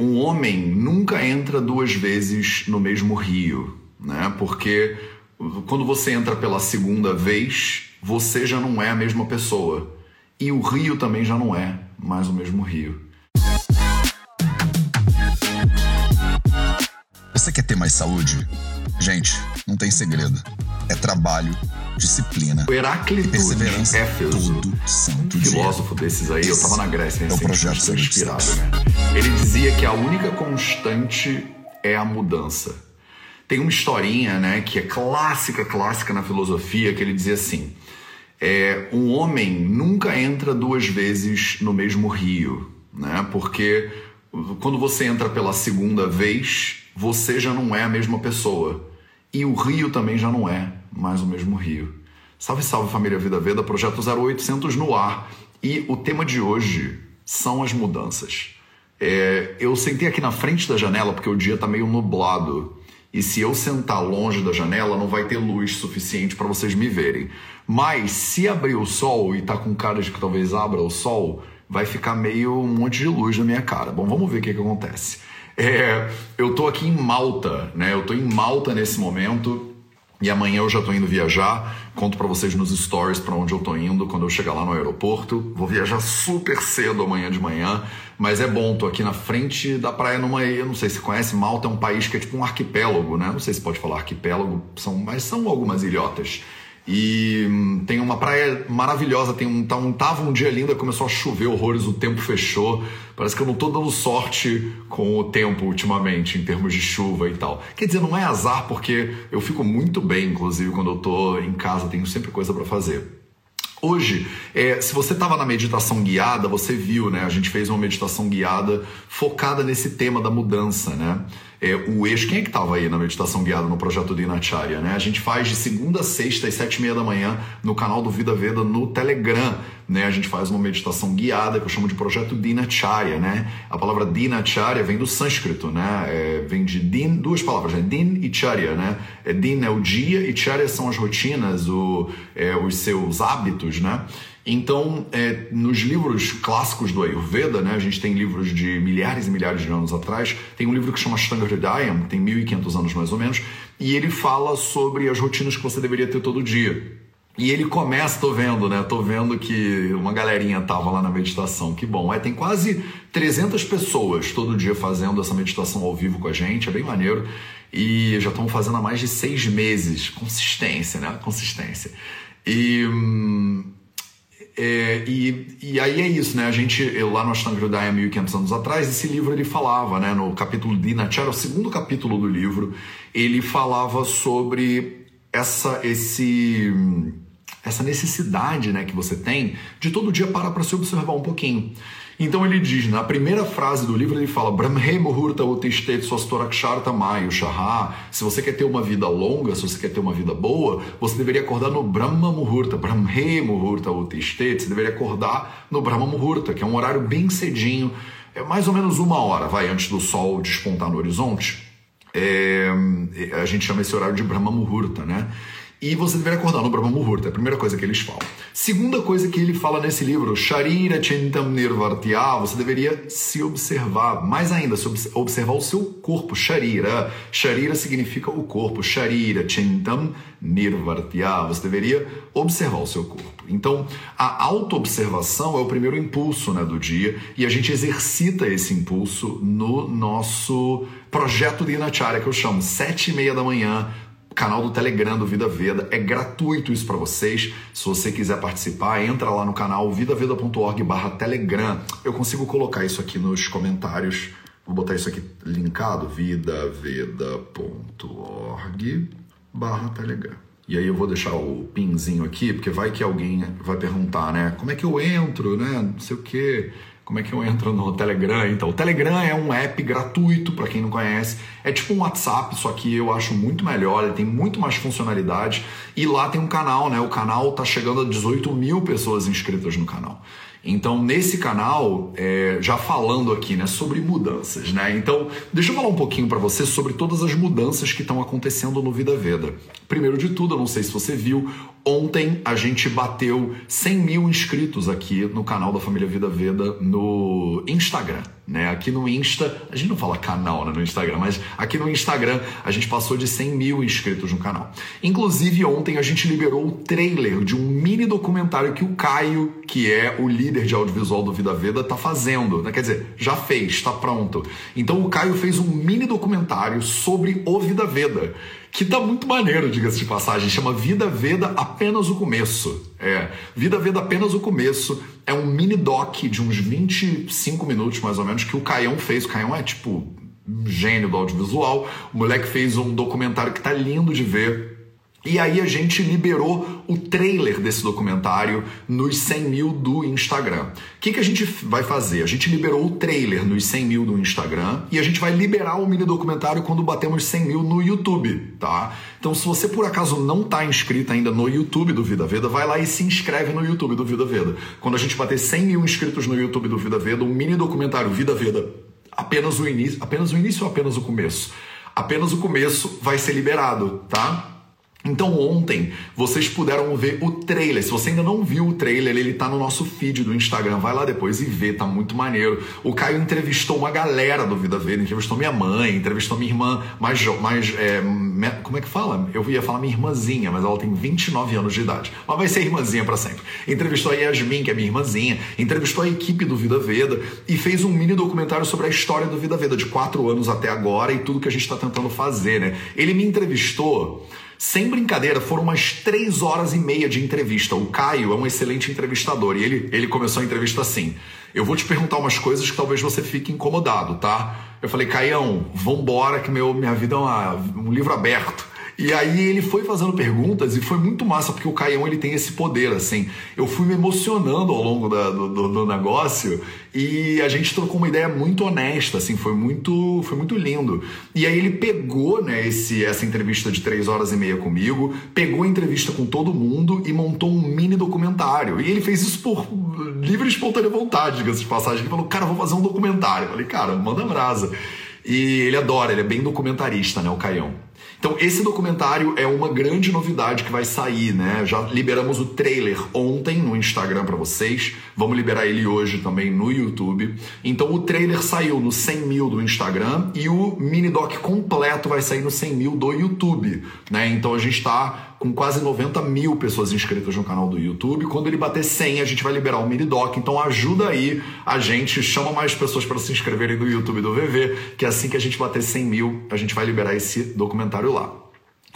Um homem nunca entra duas vezes no mesmo rio, né? Porque quando você entra pela segunda vez, você já não é a mesma pessoa. E o rio também já não é mais o mesmo rio. Você quer ter mais saúde? Gente, não tem segredo. É trabalho, disciplina o Heráclito e perseverança Éfeso, todo santo dia. filósofo desses aí, eu tava na Grécia é o projeto recentemente, inspirado, 06. né? Ele dizia que a única constante é a mudança. Tem uma historinha, né, que é clássica, clássica na filosofia, que ele dizia assim: é, um homem nunca entra duas vezes no mesmo rio, né? Porque quando você entra pela segunda vez, você já não é a mesma pessoa. E o rio também já não é mais o mesmo rio. Salve, salve família Vida Veda, projeto 0800 no ar. E o tema de hoje são as mudanças. É, eu sentei aqui na frente da janela porque o dia tá meio nublado. E se eu sentar longe da janela, não vai ter luz suficiente para vocês me verem. Mas se abrir o sol e tá com cara de que talvez abra o sol, vai ficar meio um monte de luz na minha cara. Bom, vamos ver o que, que acontece. É, eu tô aqui em Malta, né? Eu tô em Malta nesse momento. E amanhã eu já tô indo viajar. Conto para vocês nos stories para onde eu tô indo quando eu chegar lá no aeroporto. Vou viajar super cedo amanhã de manhã, mas é bom, tô aqui na frente da praia numa, eu não sei se conhece, Malta é um país que é tipo um arquipélago, né? Não sei se pode falar arquipélago, são, mas são algumas ilhotas. E hum, tem uma praia maravilhosa, tem um, tá um, tava um dia lindo, começou a chover horrores, o tempo fechou. Parece que eu não tô dando sorte com o tempo ultimamente, em termos de chuva e tal. Quer dizer, não é azar, porque eu fico muito bem, inclusive, quando eu tô em casa, tenho sempre coisa para fazer. Hoje, é, se você estava na meditação guiada, você viu, né? A gente fez uma meditação guiada focada nesse tema da mudança, né? É, o eixo, quem é que estava aí na meditação guiada no projeto Dinacharya, né? A gente faz de segunda a sexta às sete e meia da manhã no canal do Vida Veda no Telegram, né? A gente faz uma meditação guiada que eu chamo de projeto Dinacharya, né? A palavra Dinacharya vem do sânscrito, né? É, vem de Din, duas palavras, né? Din e Charya, né? É, din é o dia e Charya são as rotinas, o, é, os seus hábitos, né? Então, é, nos livros clássicos do Ayurveda, né, a gente tem livros de milhares e milhares de anos atrás, tem um livro que chama Ashtanga Hridayam, que tem 1500 anos mais ou menos, e ele fala sobre as rotinas que você deveria ter todo dia. E ele começa, tô vendo, né? Tô vendo que uma galerinha tava lá na meditação. Que bom. É, tem quase 300 pessoas todo dia fazendo essa meditação ao vivo com a gente. É bem maneiro. E já estão fazendo há mais de seis meses. Consistência, né? Consistência. E. hum, é, e, e aí é isso, né? A gente, eu, lá no Ashtanga Hridaya, 1500 anos atrás, esse livro ele falava, né? No capítulo Dinacharya, o segundo capítulo do livro, ele falava sobre essa, esse, essa necessidade né, que você tem de todo dia parar para se observar um pouquinho. Então ele diz, na primeira frase do livro, ele fala Brahme Muhurta Utishtet Swastoraksharta Mayu Shaha. Se você quer ter uma vida longa, se você quer ter uma vida boa, você deveria acordar no Brahma Muhurta, Brahme Muhurta Utishtet. Você deveria acordar no Brahma Muhurta, que é um horário bem cedinho, é mais ou menos uma hora, vai, antes do sol despontar no horizonte. É, a gente chama esse horário de Brahma Muhurta, né? E você deveria acordar no Brahma Muhurta, é a primeira coisa que eles falam. Segunda coisa que ele fala nesse livro, Sharira Chintam Nirvartya, você deveria se observar, mais ainda, se obs- observar o seu corpo, Sharira. Sharira significa o corpo, Sharira Chintam Nirvartya, você deveria observar o seu corpo. Então, a autoobservação é o primeiro impulso né, do dia e a gente exercita esse impulso no nosso projeto de Inacharya, que eu chamo, sete e meia da manhã, canal do Telegram do Vida Veda. É gratuito isso para vocês. Se você quiser participar, entra lá no canal vidaveda.org barra Telegram. Eu consigo colocar isso aqui nos comentários. Vou botar isso aqui linkado, vidaveda.org barra Telegram. E aí eu vou deixar o pinzinho aqui, porque vai que alguém vai perguntar, né? Como é que eu entro, né? Não sei o quê. Como é que eu entro no Telegram? Então, o Telegram é um app gratuito para quem não conhece. É tipo um WhatsApp, só que eu acho muito melhor, ele tem muito mais funcionalidade. E lá tem um canal, né? O canal tá chegando a 18 mil pessoas inscritas no canal. Então, nesse canal, é, já falando aqui, né, sobre mudanças, né? Então, deixa eu falar um pouquinho para você sobre todas as mudanças que estão acontecendo no Vida Veda. Primeiro de tudo, eu não sei se você viu, ontem a gente bateu 100 mil inscritos aqui no canal da Família Vida Veda no Instagram. Né? Aqui no Insta, a gente não fala canal né, no Instagram, mas aqui no Instagram a gente passou de 100 mil inscritos no canal. Inclusive, ontem a gente liberou o trailer de um mini documentário que o Caio, que é o líder de audiovisual do Vida Veda, tá fazendo. Né? Quer dizer, já fez, está pronto. Então o Caio fez um mini documentário sobre o Vida Veda que tá muito maneiro, diga-se de passagem. Chama Vida Veda Apenas o Começo. É, Vida Veda Apenas o Começo é um mini doc de uns 25 minutos, mais ou menos, que o Caião fez. O Caião é tipo um gênio do audiovisual. O moleque fez um documentário que tá lindo de ver e aí a gente liberou o trailer desse documentário nos 100 mil do Instagram. O que, que a gente vai fazer? A gente liberou o trailer nos 100 mil do Instagram e a gente vai liberar o mini documentário quando batemos 100 mil no YouTube, tá? Então se você por acaso não está inscrito ainda no YouTube do Vida Veda, vai lá e se inscreve no YouTube do Vida Veda. Quando a gente bater 100 mil inscritos no YouTube do Vida Veda, o um mini documentário Vida Veda, apenas o início, apenas o início ou apenas o começo? Apenas o começo vai ser liberado, tá? Então ontem vocês puderam ver o trailer. Se você ainda não viu o trailer, ele tá no nosso feed do Instagram. Vai lá depois e vê, tá muito maneiro. O Caio entrevistou uma galera do Vida Verde, entrevistou minha mãe, entrevistou minha irmã mais, mais é, como é que fala? Eu ia falar minha irmãzinha, mas ela tem 29 anos de idade. Mas vai ser irmãzinha para sempre. Entrevistou a Yasmin, que é minha irmãzinha, entrevistou a equipe do Vida Veda e fez um mini documentário sobre a história do Vida Veda, de quatro anos até agora e tudo que a gente está tentando fazer, né? Ele me entrevistou sem brincadeira, foram umas três horas e meia de entrevista. O Caio é um excelente entrevistador e ele, ele começou a entrevista assim: Eu vou te perguntar umas coisas que talvez você fique incomodado, tá? Eu falei, Caião, vambora, que meu, minha vida é uma, um livro aberto. E aí ele foi fazendo perguntas e foi muito massa, porque o Caião ele tem esse poder, assim. Eu fui me emocionando ao longo da, do, do, negócio e a gente trocou uma ideia muito honesta, assim, foi muito, foi muito lindo. E aí ele pegou, né, esse, essa entrevista de três horas e meia comigo, pegou a entrevista com todo mundo e montou um mini documentário. E ele fez isso por livre e espontânea vontade, diga-se de passagem. Ele falou, cara, vou fazer um documentário. Eu falei, cara, manda brasa. E ele adora, ele é bem documentarista, né, o Caião. Então, esse documentário é uma grande novidade que vai sair, né? Já liberamos o trailer ontem no Instagram para vocês. Vamos liberar ele hoje também no YouTube. Então, o trailer saiu no 100 mil do Instagram e o mini doc completo vai sair no 100 mil do YouTube, né? Então, a gente está com quase 90 mil pessoas inscritas no canal do YouTube. Quando ele bater 100, a gente vai liberar o mini doc. Então ajuda aí a gente, chama mais pessoas para se inscreverem no YouTube do VV, que assim que a gente bater 100 mil, a gente vai liberar esse documentário lá.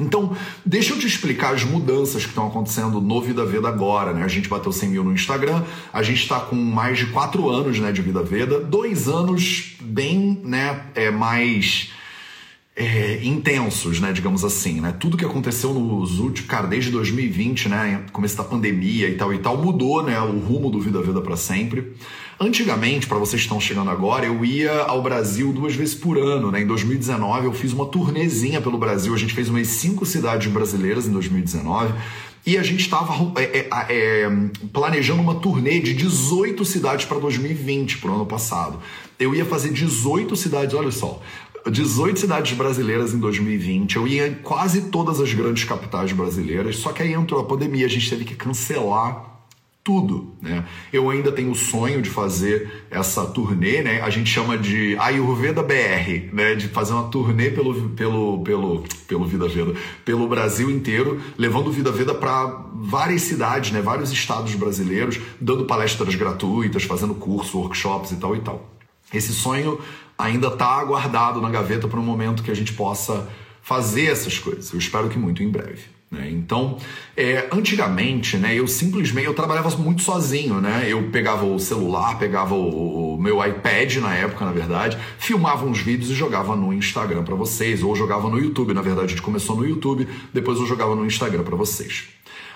Então, deixa eu te explicar as mudanças que estão acontecendo no Vida Veda agora, né? A gente bateu 100 mil no Instagram, a gente está com mais de 4 anos né, de Vida Veda, dois anos bem né, é, mais é, intensos, né, digamos assim, né? Tudo que aconteceu nos últimos, cara, desde 2020, né, começo da pandemia e tal e tal, mudou, né, o rumo do Vida Vida para sempre. Antigamente, para vocês que estão chegando agora, eu ia ao Brasil duas vezes por ano, né? Em 2019 eu fiz uma turnezinha pelo Brasil, a gente fez umas cinco cidades brasileiras em 2019. E a gente estava é, é, é, planejando uma turnê de 18 cidades para 2020, para o ano passado. Eu ia fazer 18 cidades, olha só. 18 cidades brasileiras em 2020. Eu ia em quase todas as grandes capitais brasileiras, só que aí entrou a pandemia, a gente teve que cancelar tudo, né? Eu ainda tenho o sonho de fazer essa turnê, né? A gente chama de Ayurveda BR, né? De fazer uma turnê pelo pelo pelo pelo Vida Veda, pelo Brasil inteiro, levando Vida Veda para várias cidades, né? Vários estados brasileiros, dando palestras gratuitas, fazendo cursos, workshops e tal e tal. Esse sonho ainda está guardado na gaveta para um momento que a gente possa fazer essas coisas. Eu espero que muito em breve. Né? Então, é, antigamente, né, eu simplesmente eu trabalhava muito sozinho, né? Eu pegava o celular, pegava o, o meu iPad na época, na verdade, filmava uns vídeos e jogava no Instagram para vocês, ou jogava no YouTube. Na verdade, a gente começou no YouTube, depois eu jogava no Instagram para vocês.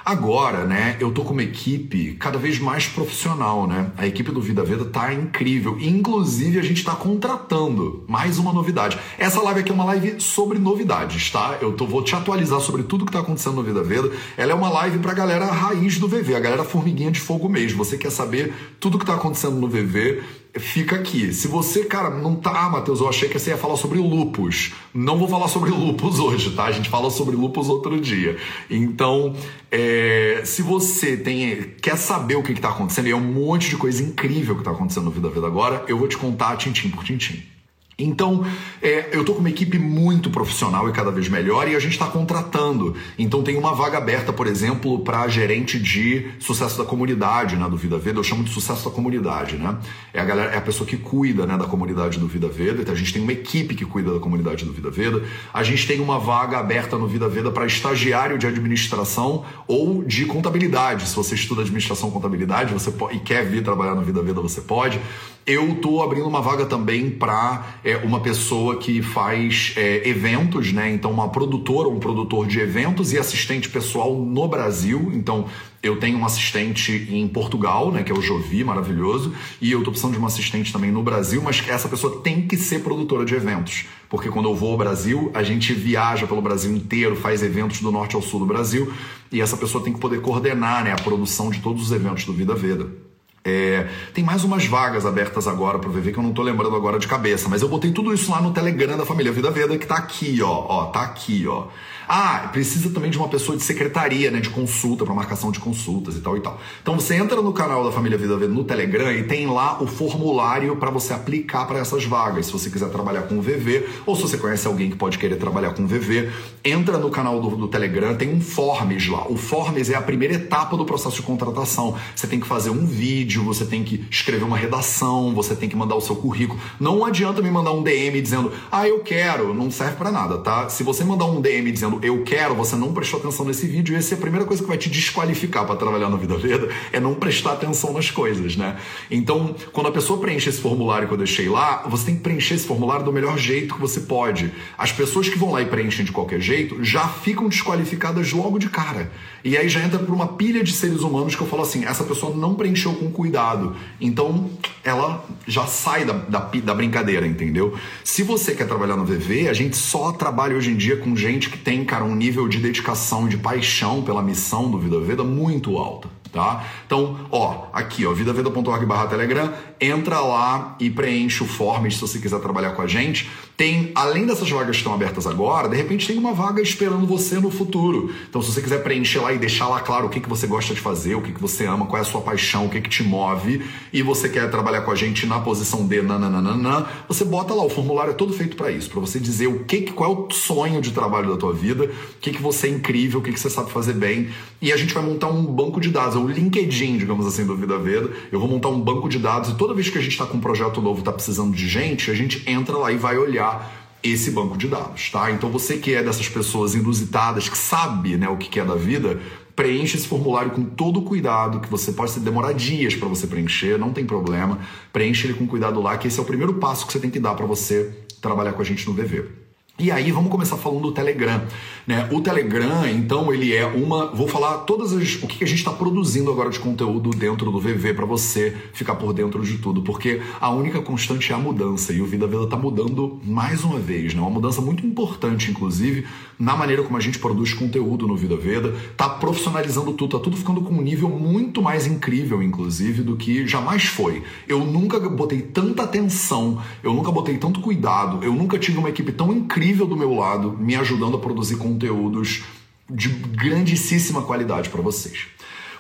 Agora, né, eu tô com uma equipe cada vez mais profissional, né? A equipe do Vida Veda tá incrível. Inclusive, a gente tá contratando mais uma novidade. Essa live aqui é uma live sobre novidades, tá? Eu tô, vou te atualizar sobre tudo que tá acontecendo no Vida Veda. Ela é uma live pra galera raiz do VV, a galera formiguinha de fogo mesmo. Você quer saber tudo que tá acontecendo no VV, fica aqui. Se você, cara, não tá, ah, Matheus, eu achei que você ia falar sobre lupus. Não vou falar sobre lupus hoje, tá? A gente fala sobre lupus outro dia. Então, é, se você tem, quer saber o que está acontecendo, e é um monte de coisa incrível que está acontecendo no Vida Vida agora, eu vou te contar tintim por tintim. Então, é, eu estou com uma equipe muito profissional e cada vez melhor e a gente está contratando. Então, tem uma vaga aberta, por exemplo, para gerente de sucesso da comunidade, né, do Vida Veda. Eu chamo de sucesso da comunidade, né? É a, galera, é a pessoa que cuida né, da comunidade do Vida Veda. Então, a gente tem uma equipe que cuida da comunidade do Vida Veda. A gente tem uma vaga aberta no Vida Veda para estagiário de administração ou de contabilidade. Se você estuda administração contabilidade você pode, e quer vir trabalhar no Vida Veda, você pode. Eu estou abrindo uma vaga também para é, uma pessoa que faz é, eventos, né? Então, uma produtora, um produtor de eventos e assistente pessoal no Brasil. Então, eu tenho um assistente em Portugal, né? Que é o Jovi, maravilhoso. E eu estou precisando de uma assistente também no Brasil, mas essa pessoa tem que ser produtora de eventos. Porque quando eu vou ao Brasil, a gente viaja pelo Brasil inteiro, faz eventos do norte ao sul do Brasil. E essa pessoa tem que poder coordenar né, a produção de todos os eventos do Vida Veda. É, tem mais umas vagas abertas agora para VV que eu não tô lembrando agora de cabeça, mas eu botei tudo isso lá no Telegram da família Vida Veda que tá aqui, ó, ó, tá aqui, ó. Ah, precisa também de uma pessoa de secretaria, né, de consulta, para marcação de consultas e tal e tal. Então você entra no canal da Família Vida Veda no Telegram e tem lá o formulário para você aplicar para essas vagas. Se você quiser trabalhar com o VV ou se você conhece alguém que pode querer trabalhar com o VV, entra no canal do, do Telegram, tem um Forms lá. O Forms é a primeira etapa do processo de contratação. Você tem que fazer um vídeo, você tem que escrever uma redação, você tem que mandar o seu currículo. Não adianta me mandar um DM dizendo, ah, eu quero, não serve para nada, tá? Se você mandar um DM dizendo dizendo eu quero, você não prestou atenção nesse vídeo, essa é a primeira coisa que vai te desqualificar para trabalhar na vida veda, é não prestar atenção nas coisas, né? Então, quando a pessoa preenche esse formulário que eu deixei lá, você tem que preencher esse formulário do melhor jeito que você pode. As pessoas que vão lá e preenchem de qualquer jeito já ficam desqualificadas logo de cara. E aí já entra por uma pilha de seres humanos que eu falo assim: essa pessoa não preencheu com cuidado. Então ela já sai da, da, da brincadeira, entendeu? Se você quer trabalhar no VV, a gente só trabalha hoje em dia com gente que tem, cara, um nível de dedicação, de paixão pela missão do Vida Veda muito alta tá? Então, ó, aqui, ó, vidaveda.org barra Telegram, entra lá e preenche o forms se você quiser trabalhar com a gente. Tem, além dessas vagas que estão abertas agora, de repente tem uma vaga esperando você no futuro. Então, se você quiser preencher lá e deixar lá claro o que, que você gosta de fazer, o que, que você ama, qual é a sua paixão, o que, que te move, e você quer trabalhar com a gente na posição D, nananana, você bota lá, o formulário é todo feito para isso, para você dizer o que, qual é o sonho de trabalho da tua vida, o que, que você é incrível, o que, que você sabe fazer bem, e a gente vai montar um banco de dados o LinkedIn, digamos assim, do Vida Veda. Eu vou montar um banco de dados e toda vez que a gente está com um projeto novo, está precisando de gente, a gente entra lá e vai olhar esse banco de dados, tá? Então você que é dessas pessoas inusitadas, que sabe né, o que é da vida, preenche esse formulário com todo cuidado, que você pode demorar dias para você preencher, não tem problema. Preenche ele com cuidado lá, que esse é o primeiro passo que você tem que dar para você trabalhar com a gente no VV. E aí vamos começar falando do Telegram, né? O Telegram, então, ele é uma, vou falar todas as o que a gente está produzindo agora de conteúdo dentro do VV para você ficar por dentro de tudo, porque a única constante é a mudança e o Vida Veda está mudando mais uma vez, né? Uma mudança muito importante, inclusive, na maneira como a gente produz conteúdo no Vida Veda, tá profissionalizando tudo, tá tudo ficando com um nível muito mais incrível, inclusive, do que jamais foi. Eu nunca botei tanta atenção, eu nunca botei tanto cuidado, eu nunca tive uma equipe tão incrível incrível do meu lado, me ajudando a produzir conteúdos de grandíssima qualidade para vocês.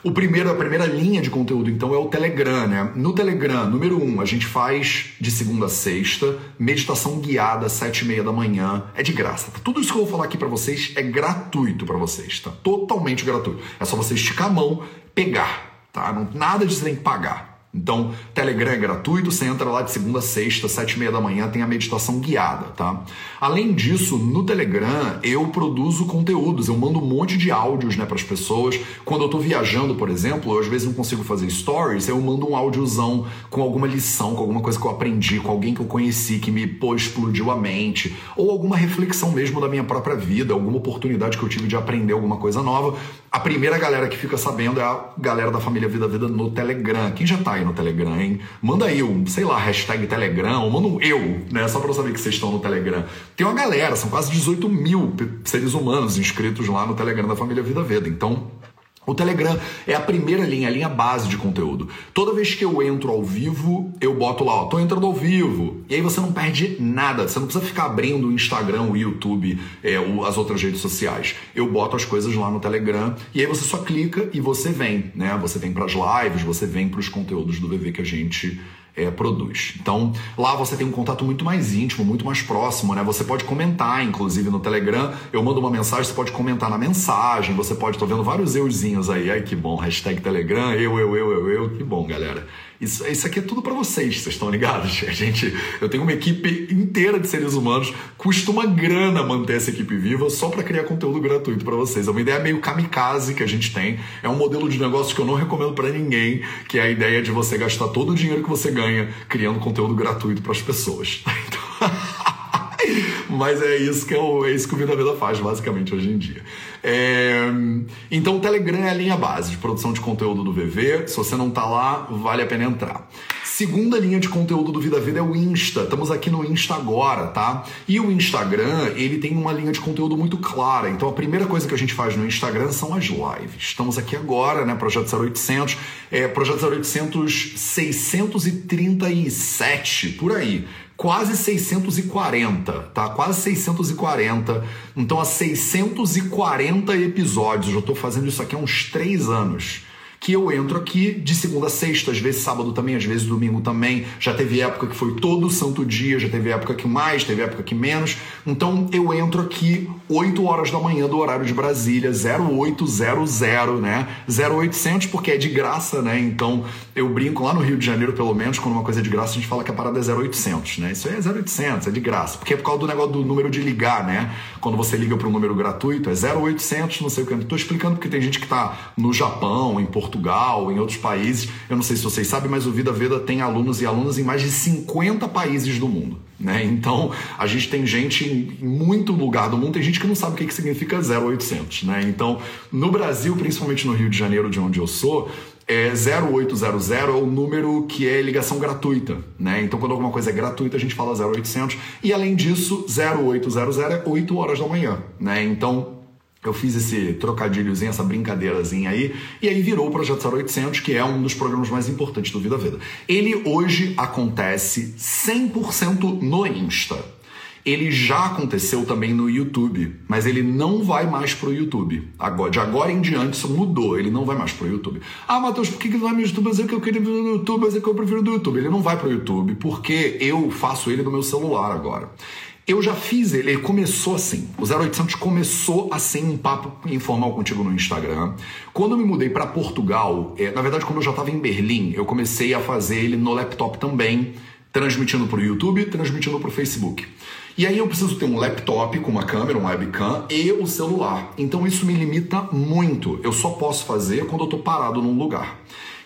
O primeiro, a primeira linha de conteúdo, então, é o Telegram, né? No Telegram, número um, a gente faz de segunda a sexta, meditação guiada, sete e meia da manhã. É de graça. Tudo isso que eu vou falar aqui para vocês é gratuito para vocês, tá? Totalmente gratuito. É só você esticar a mão, pegar, tá? Nada de você tem que pagar. Então, Telegram é gratuito, você entra lá de segunda a sexta, sete e meia da manhã, tem a meditação guiada, tá? Além disso, no Telegram eu produzo conteúdos, eu mando um monte de áudios, né, para as pessoas. Quando eu tô viajando, por exemplo, eu às vezes não consigo fazer stories, eu mando um áudiozão com alguma lição, com alguma coisa que eu aprendi, com alguém que eu conheci, que me pô, explodiu a mente, ou alguma reflexão mesmo da minha própria vida, alguma oportunidade que eu tive de aprender alguma coisa nova. A primeira galera que fica sabendo é a galera da família Vida Vida no Telegram. Quem já tá aí no Telegram, hein? Manda aí um, sei lá, hashtag Telegram, ou manda um eu, né? Só pra eu saber que vocês estão no Telegram. Tem uma galera, são quase 18 mil seres humanos inscritos lá no Telegram da família Vida Veda. Então, O Telegram é a primeira linha, a linha base de conteúdo. Toda vez que eu entro ao vivo, eu boto lá, ó, tô entrando ao vivo. E aí você não perde nada. Você não precisa ficar abrindo o Instagram, o YouTube, é, o, as outras redes sociais. Eu boto as coisas lá no Telegram e aí você só clica e você vem, né? Você vem para as lives, você vem para os conteúdos do VV que a gente é, produz. Então, lá você tem um contato muito mais íntimo, muito mais próximo, né? Você pode comentar, inclusive no Telegram, eu mando uma mensagem, você pode comentar na mensagem, você pode, tô vendo vários euzinhos aí, ai que bom, hashtag Telegram, eu, eu, eu, eu, eu, que bom, galera. Isso, isso aqui é tudo para vocês, vocês estão ligados? A gente, eu tenho uma equipe inteira de seres humanos, custa uma grana manter essa equipe viva só para criar conteúdo gratuito para vocês. É uma ideia meio kamikaze que a gente tem. É um modelo de negócio que eu não recomendo para ninguém, que é a ideia de você gastar todo o dinheiro que você ganha criando conteúdo gratuito para as pessoas. Então... Mas é isso que, eu, é isso que o Vida Vida faz, basicamente, hoje em dia. É... Então, o Telegram é a linha base de produção de conteúdo do VV. Se você não está lá, vale a pena entrar. Segunda linha de conteúdo do Vida Vida é o Insta. Estamos aqui no Insta agora, tá? E o Instagram, ele tem uma linha de conteúdo muito clara. Então, a primeira coisa que a gente faz no Instagram são as lives. Estamos aqui agora, né? Projeto 0800. É, Projeto 0800 637, por aí quase 640, tá? Quase 640. Então, há 640 episódios. Eu estou fazendo isso aqui há uns três anos que eu entro aqui de segunda a sexta, às vezes sábado também, às vezes domingo também. Já teve época que foi todo santo dia, já teve época que mais, teve época que menos. Então eu entro aqui 8 horas da manhã do horário de Brasília, 0800, né? 0800 porque é de graça, né? Então eu brinco lá no Rio de Janeiro, pelo menos, quando uma coisa é de graça, a gente fala que a parada é 0800, né? Isso aí é 0800, é de graça. Porque é por causa do negócio do número de ligar, né? Quando você liga para um número gratuito, é 0800, não sei o que. Eu tô explicando porque tem gente que tá no Japão, em Portugal, Portugal, em outros países. Eu não sei se vocês sabem, mas o Vida Veda tem alunos e alunas em mais de 50 países do mundo. Né? Então, a gente tem gente em muito lugar do mundo, tem gente que não sabe o que, que significa 0800. Né? Então, no Brasil, principalmente no Rio de Janeiro, de onde eu sou, é 0800 é o número que é ligação gratuita, né? Então quando alguma coisa é gratuita a gente fala 0800 e além disso 0800 é 8 horas da manhã, né? Então eu fiz esse trocadilhozinho, essa brincadeirazinha aí, e aí virou o Projeto 0800, que é um dos programas mais importantes do Vida Veda. Ele hoje acontece 100% no Insta. Ele já aconteceu também no YouTube, mas ele não vai mais pro YouTube. Agora, de agora em diante isso mudou, ele não vai mais pro YouTube. Ah, Matheus, por que, que não vai no YouTube? Mas é que eu queria no YouTube, mas é que eu prefiro do YouTube. Ele não vai pro YouTube porque eu faço ele no meu celular agora. Eu já fiz ele, ele começou assim. O 0800 começou assim, um papo informal contigo no Instagram. Quando eu me mudei para Portugal, é, na verdade, quando eu já estava em Berlim, eu comecei a fazer ele no laptop também, transmitindo para o YouTube, transmitindo para o Facebook. E aí eu preciso ter um laptop com uma câmera, um webcam e o celular. Então isso me limita muito. Eu só posso fazer quando eu estou parado num lugar.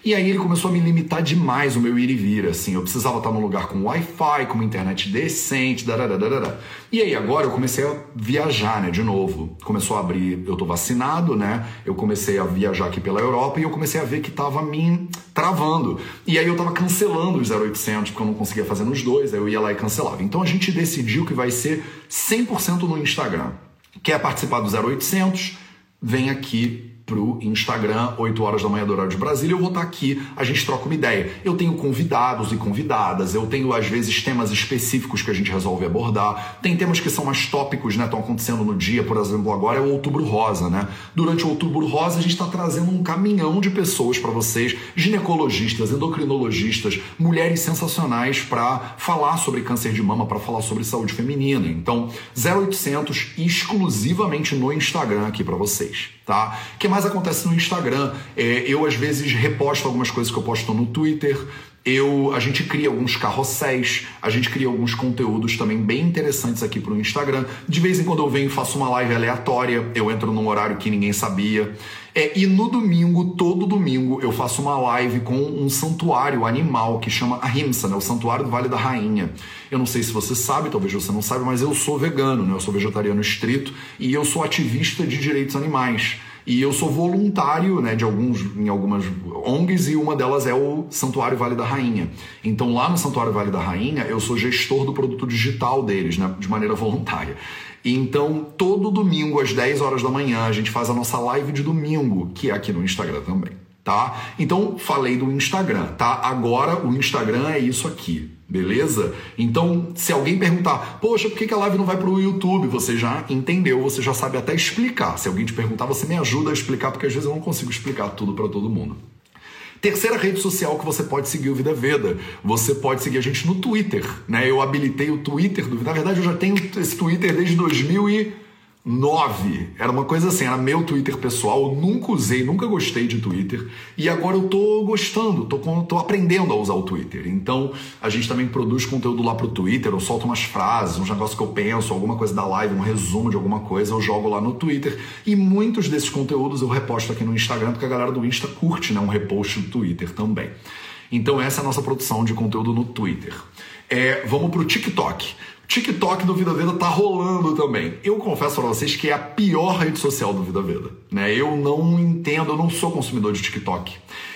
E aí ele começou a me limitar demais o meu ir e vir, assim. Eu precisava estar num lugar com Wi-Fi, com uma internet decente, dararara. E aí agora eu comecei a viajar, né, de novo. Começou a abrir, eu tô vacinado, né? Eu comecei a viajar aqui pela Europa e eu comecei a ver que tava me travando. E aí eu tava cancelando os 0800 porque eu não conseguia fazer nos dois, aí eu ia lá e cancelava. Então a gente decidiu que vai ser 100% no Instagram. Quer participar do 0800? Vem aqui pro Instagram, 8 horas da manhã do horário de Brasília, eu vou estar aqui, a gente troca uma ideia. Eu tenho convidados e convidadas, eu tenho às vezes temas específicos que a gente resolve abordar, tem temas que são mais tópicos, né, estão acontecendo no dia, por exemplo, agora é o Outubro Rosa, né? Durante o Outubro Rosa a gente está trazendo um caminhão de pessoas para vocês, ginecologistas, endocrinologistas, mulheres sensacionais para falar sobre câncer de mama, para falar sobre saúde feminina. Então, 0800 exclusivamente no Instagram aqui para vocês tá? Que mais acontece no Instagram? É, eu às vezes reposto algumas coisas que eu posto no Twitter. Eu, a gente cria alguns carrosséis, a gente cria alguns conteúdos também bem interessantes aqui para o Instagram. De vez em quando eu venho e faço uma live aleatória, eu entro num horário que ninguém sabia. É, e no domingo, todo domingo, eu faço uma live com um santuário animal que chama Ahimsa, né? o Santuário do Vale da Rainha. Eu não sei se você sabe, talvez você não saiba, mas eu sou vegano, né? eu sou vegetariano estrito e eu sou ativista de direitos animais. E eu sou voluntário né, de alguns, em algumas ONGs e uma delas é o Santuário Vale da Rainha. Então lá no Santuário Vale da Rainha eu sou gestor do produto digital deles, né, de maneira voluntária. Então todo domingo às 10 horas da manhã a gente faz a nossa live de domingo, que é aqui no Instagram também. Tá? Então falei do Instagram, tá? Agora o Instagram é isso aqui. Beleza? Então, se alguém perguntar, poxa, por que a live não vai para o YouTube? Você já entendeu, você já sabe até explicar. Se alguém te perguntar, você me ajuda a explicar, porque às vezes eu não consigo explicar tudo para todo mundo. Terceira rede social que você pode seguir o Vida Veda. Você pode seguir a gente no Twitter, né? Eu habilitei o Twitter do Na verdade, eu já tenho esse Twitter desde 2000 e 9. Era uma coisa assim, era meu Twitter pessoal, eu nunca usei, nunca gostei de Twitter. E agora eu tô gostando, tô, tô aprendendo a usar o Twitter. Então, a gente também produz conteúdo lá pro Twitter, eu solto umas frases, uns negócios que eu penso, alguma coisa da live, um resumo de alguma coisa, eu jogo lá no Twitter. E muitos desses conteúdos eu reposto aqui no Instagram, porque a galera do Insta curte, né? Um repost do Twitter também. Então, essa é a nossa produção de conteúdo no Twitter. É, vamos pro TikTok. TikTok do Vida Veda tá rolando também. Eu confesso para vocês que é a pior rede social do Vida Veda. Né? Eu não entendo, eu não sou consumidor de TikTok.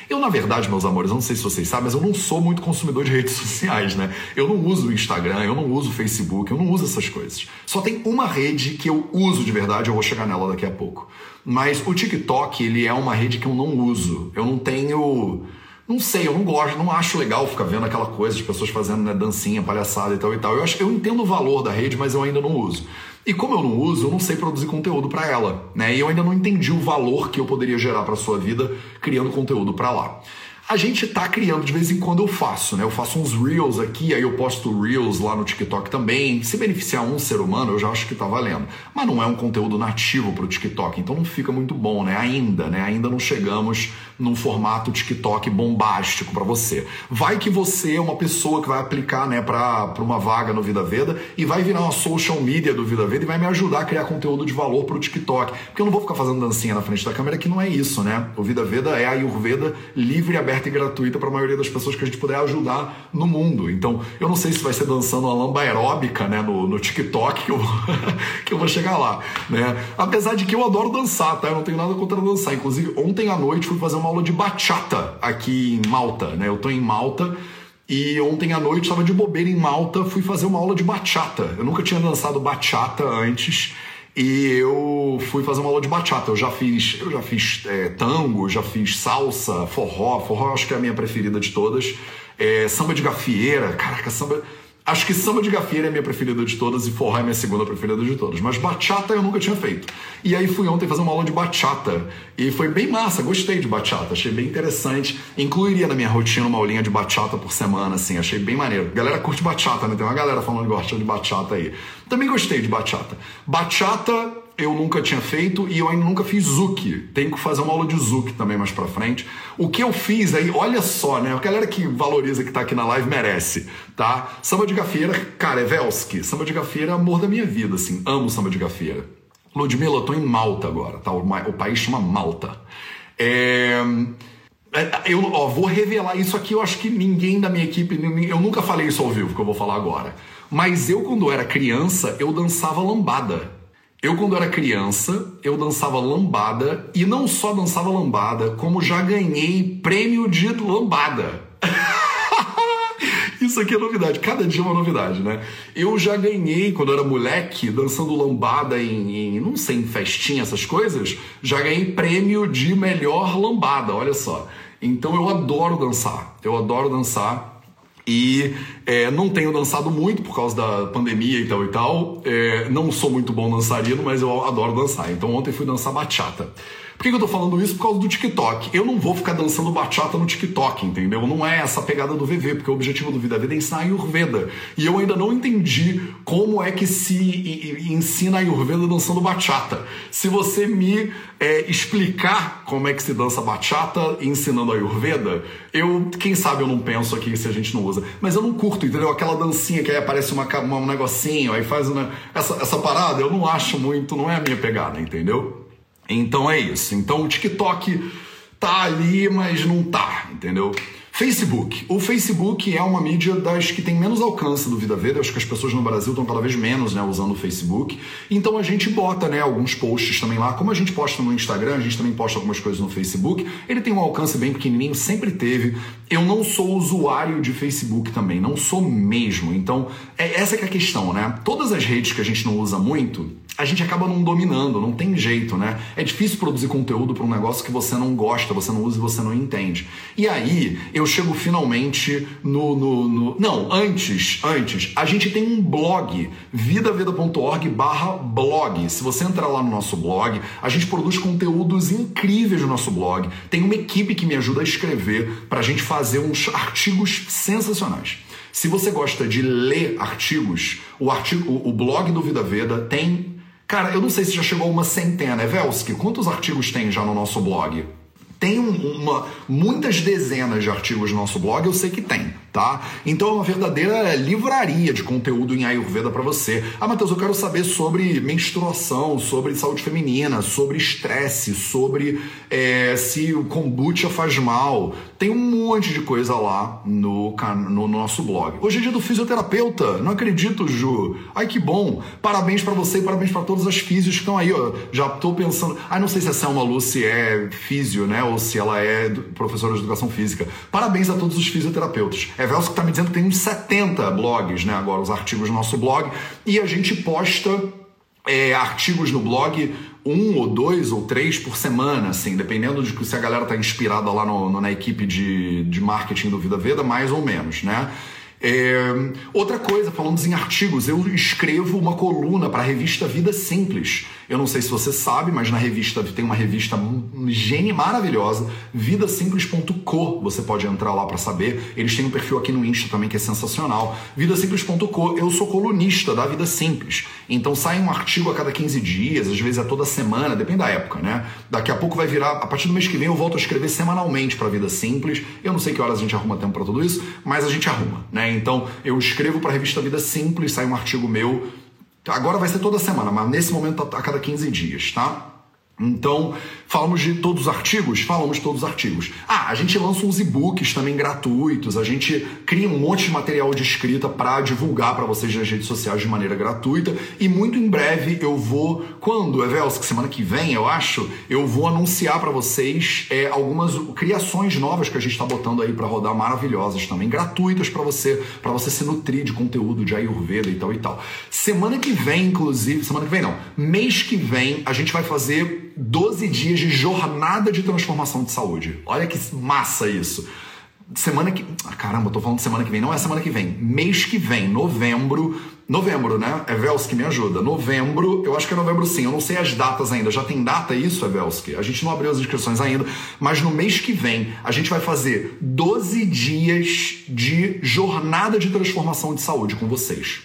Eu, na verdade, meus amores, eu não sei se vocês sabem, mas eu não sou muito consumidor de redes sociais, né? Eu não uso o Instagram, eu não uso o Facebook, eu não uso essas coisas. Só tem uma rede que eu uso de verdade, eu vou chegar nela daqui a pouco. Mas o TikTok, ele é uma rede que eu não uso. Eu não tenho não sei, eu não gosto, não acho legal ficar vendo aquela coisa de pessoas fazendo né, dancinha, palhaçada e tal e tal. Eu, acho, eu entendo o valor da rede, mas eu ainda não uso. E como eu não uso, eu não sei produzir conteúdo para ela, né? E eu ainda não entendi o valor que eu poderia gerar para sua vida criando conteúdo para lá. A gente tá criando de vez em quando eu faço, né? Eu faço uns reels aqui, aí eu posto reels lá no TikTok também. Se beneficiar um ser humano, eu já acho que tá valendo. Mas não é um conteúdo nativo pro TikTok, então não fica muito bom, né? Ainda, né? Ainda não chegamos num formato TikTok bombástico para você. Vai que você é uma pessoa que vai aplicar, né, para uma vaga no Vida Veda e vai virar uma social media do Vida Veda e vai me ajudar a criar conteúdo de valor pro TikTok. Porque eu não vou ficar fazendo dancinha na frente da câmera, que não é isso, né? O Vida Veda é a Ayurveda livre, aberta e gratuita para a maioria das pessoas que a gente puder ajudar no mundo. Então, eu não sei se vai ser dançando uma lamba aeróbica, né, no, no TikTok que eu, que eu vou chegar lá, né? Apesar de que eu adoro dançar, tá? Eu não tenho nada contra dançar. Inclusive, ontem à noite fui fazer uma aula de bachata aqui em Malta, né? Eu tô em Malta e ontem à noite estava de bobeira em Malta, fui fazer uma aula de bachata. Eu nunca tinha dançado bachata antes e eu fui fazer uma aula de bachata. Eu já fiz, eu já fiz é, tango, já fiz salsa, forró. Forró acho que é a minha preferida de todas. É, samba de gafieira, caraca, samba Acho que samba de gafieira é minha preferida de todas e forró é minha segunda preferida de todas. Mas bachata eu nunca tinha feito. E aí fui ontem fazer uma aula de bachata. E foi bem massa, gostei de bachata, achei bem interessante. Incluiria na minha rotina uma aulinha de bachata por semana, assim, achei bem maneiro. Galera curte bachata, né? Tem uma galera falando que gosta de bachata aí. Também gostei de bachata. Bachata eu nunca tinha feito e eu ainda nunca fiz Zuki. Tenho que fazer uma aula de Zuki também mais pra frente. O que eu fiz aí, olha só, né? A galera que valoriza que tá aqui na live merece, tá? Samba de gafieira, cara, é. Samba de gafieira é amor da minha vida, assim. Amo samba de gafieira. Ludmilla, eu tô em Malta agora, tá? O, o país chama Malta. É... é eu ó, vou revelar isso aqui, eu acho que ninguém da minha equipe, eu nunca falei isso ao vivo, que eu vou falar agora. Mas eu, quando era criança, eu dançava lambada. Eu, quando era criança, eu dançava lambada e não só dançava lambada, como já ganhei prêmio de lambada. Isso aqui é novidade, cada dia é uma novidade, né? Eu já ganhei, quando eu era moleque, dançando lambada em, em, não sei, em festinha, essas coisas, já ganhei prêmio de melhor lambada, olha só. Então eu adoro dançar, eu adoro dançar. E é, não tenho dançado muito por causa da pandemia e tal e tal. É, não sou muito bom dançarino, mas eu adoro dançar. Então ontem fui dançar bachata. Por que, eu tô falando isso? Por causa do TikTok. Eu não vou ficar dançando bachata no TikTok, entendeu? Não é essa pegada do VV, porque o objetivo do Vida Vida é ensinar Ayurveda. E eu ainda não entendi como é que se ensina Ayurveda dançando bachata. Se você me é, explicar como é que se dança bachata ensinando Ayurveda, eu, quem sabe eu não penso aqui se a gente não usa. Mas eu não curto, entendeu? Aquela dancinha que aí aparece uma, uma um negocinho, aí faz uma, essa, essa parada, eu não acho muito, não é a minha pegada, entendeu? Então é isso. Então o TikTok tá ali, mas não tá, entendeu? Facebook. O Facebook é uma mídia das que tem menos alcance do Vida Veda. Eu acho que as pessoas no Brasil estão cada vez menos né, usando o Facebook. Então a gente bota né, alguns posts também lá. Como a gente posta no Instagram, a gente também posta algumas coisas no Facebook. Ele tem um alcance bem pequenininho, sempre teve. Eu não sou usuário de Facebook também, não sou mesmo. Então, é essa que é a questão, né? Todas as redes que a gente não usa muito, a gente acaba não dominando, não tem jeito, né? É difícil produzir conteúdo para um negócio que você não gosta, você não usa e você não entende. E aí, eu chego finalmente no, no, no... Não, antes, antes, a gente tem um blog, vidaveda.org barra blog. Se você entrar lá no nosso blog, a gente produz conteúdos incríveis no nosso blog. Tem uma equipe que me ajuda a escrever para a gente fazer uns artigos sensacionais. Se você gosta de ler artigos, o, artigo, o blog do Vida Veda tem Cara, eu não sei se já chegou a uma centena. Evelski, quantos artigos tem já no nosso blog? Tem uma, muitas dezenas de artigos no nosso blog, eu sei que tem tá? Então é uma verdadeira livraria de conteúdo em Ayurveda para você. Ah, Matheus, eu quero saber sobre menstruação, sobre saúde feminina, sobre estresse, sobre é, se o kombucha faz mal. Tem um monte de coisa lá no, no nosso blog. Hoje é dia do fisioterapeuta, não acredito, Ju. Ai, que bom. Parabéns para você e parabéns para todas as físios que estão aí, ó. Já tô pensando. Ah, não sei se a Selma Lucy é físio, né? Ou se ela é professora de educação física. Parabéns a todos os fisioterapeutas. É Velso que está me dizendo que tem uns 70 blogs, né? Agora, os artigos no nosso blog. E a gente posta é, artigos no blog um ou dois ou três por semana, assim, dependendo de se a galera tá inspirada lá no, no, na equipe de, de marketing do Vida Veda, mais ou menos, né? É, outra coisa, falando em artigos, eu escrevo uma coluna para a revista Vida Simples. Eu não sei se você sabe, mas na revista tem uma revista gene maravilhosa, vidasimples.co. Você pode entrar lá para saber. Eles têm um perfil aqui no Insta também que é sensacional. Vidasimples.co. Eu sou colunista da Vida Simples. Então sai um artigo a cada 15 dias, às vezes é toda semana, depende da época, né? Daqui a pouco vai virar, a partir do mês que vem eu volto a escrever semanalmente para Vida Simples. Eu não sei que horas a gente arruma tempo para tudo isso, mas a gente arruma, né? Então eu escrevo para a revista Vida Simples, sai um artigo meu Agora vai ser toda semana, mas nesse momento a cada 15 dias, tá? Então, falamos de todos os artigos? Falamos de todos os artigos. Ah, a gente lança uns e-books também gratuitos, a gente cria um monte de material de escrita para divulgar para vocês nas redes sociais de maneira gratuita e muito em breve eu vou, quando, Evelsk, semana que vem, eu acho, eu vou anunciar para vocês é, algumas criações novas que a gente está botando aí para rodar maravilhosas também, gratuitas para você, para você se nutrir de conteúdo de Ayurveda e tal e tal. Semana que vem, inclusive, semana que vem não, mês que vem a gente vai fazer 12 dias de jornada de transformação de saúde. Olha que massa isso. Semana que. Ah, caramba, eu tô falando semana que vem. Não é semana que vem. Mês que vem, novembro. Novembro, né? Evelski me ajuda. Novembro, eu acho que é novembro sim. Eu não sei as datas ainda. Já tem data isso, Evelski? A gente não abriu as inscrições ainda. Mas no mês que vem, a gente vai fazer 12 dias de jornada de transformação de saúde com vocês.